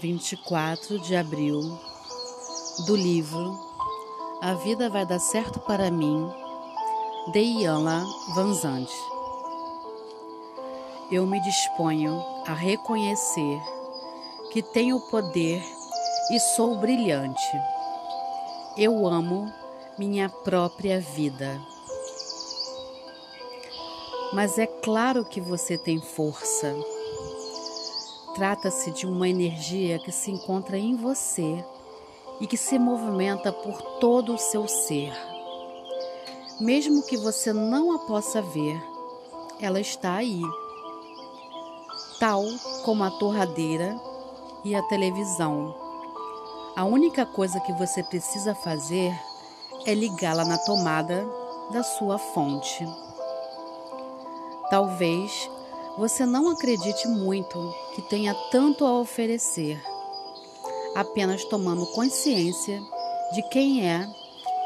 24 de abril, do livro A Vida Vai Dar Certo para Mim, de Iana Vanzante. Eu me disponho a reconhecer que tenho poder e sou brilhante. Eu amo minha própria vida. Mas é claro que você tem força Trata-se de uma energia que se encontra em você e que se movimenta por todo o seu ser. Mesmo que você não a possa ver, ela está aí. Tal como a torradeira e a televisão. A única coisa que você precisa fazer é ligá-la na tomada da sua fonte. Talvez você não acredite muito que tenha tanto a oferecer, apenas tomando consciência de quem é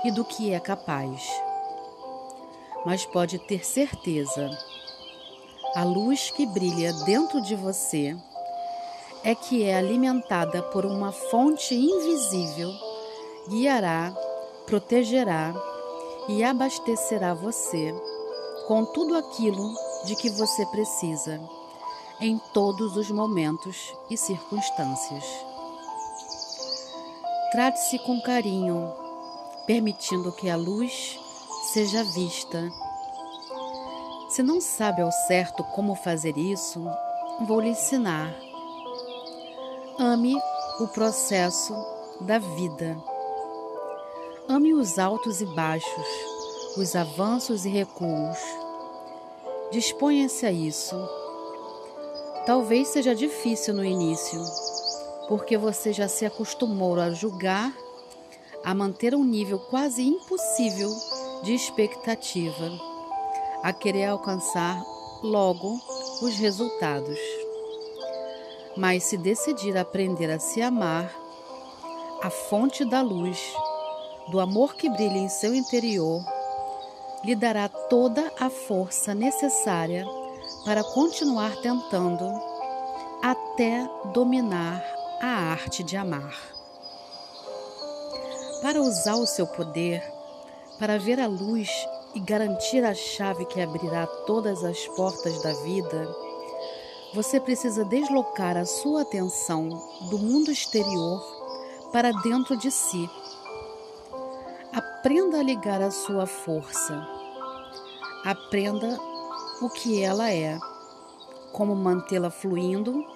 e do que é capaz. Mas pode ter certeza, a luz que brilha dentro de você é que é alimentada por uma fonte invisível, guiará, protegerá e abastecerá você com tudo aquilo de que você precisa em todos os momentos e circunstâncias. Trate-se com carinho, permitindo que a luz seja vista. Se não sabe ao certo como fazer isso, vou lhe ensinar. Ame o processo da vida. Ame os altos e baixos, os avanços e recuos Disponha-se a isso. Talvez seja difícil no início, porque você já se acostumou a julgar, a manter um nível quase impossível de expectativa, a querer alcançar logo os resultados. Mas se decidir aprender a se amar, a fonte da luz, do amor que brilha em seu interior, lhe dará toda a força necessária para continuar tentando até dominar a arte de amar. Para usar o seu poder, para ver a luz e garantir a chave que abrirá todas as portas da vida, você precisa deslocar a sua atenção do mundo exterior para dentro de si Aprenda a ligar a sua força. Aprenda o que ela é, como mantê-la fluindo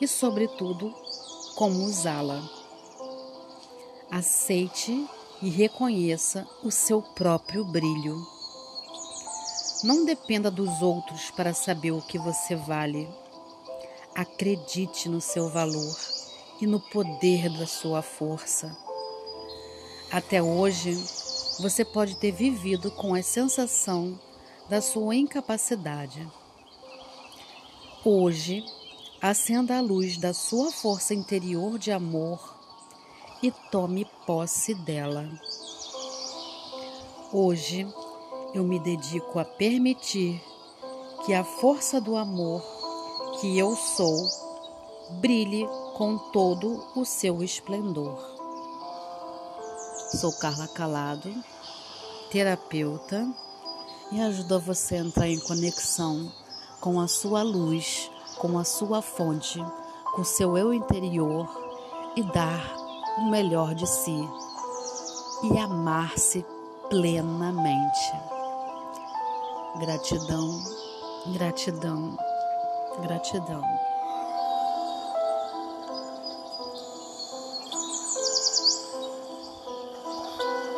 e, sobretudo, como usá-la. Aceite e reconheça o seu próprio brilho. Não dependa dos outros para saber o que você vale. Acredite no seu valor e no poder da sua força. Até hoje, você pode ter vivido com a sensação da sua incapacidade. Hoje, acenda a luz da sua força interior de amor e tome posse dela. Hoje, eu me dedico a permitir que a força do amor que eu sou brilhe com todo o seu esplendor. Sou Carla Calado, terapeuta, e ajudo você a entrar em conexão com a sua luz, com a sua fonte, com o seu eu interior e dar o melhor de si e amar-se plenamente. Gratidão, gratidão, gratidão.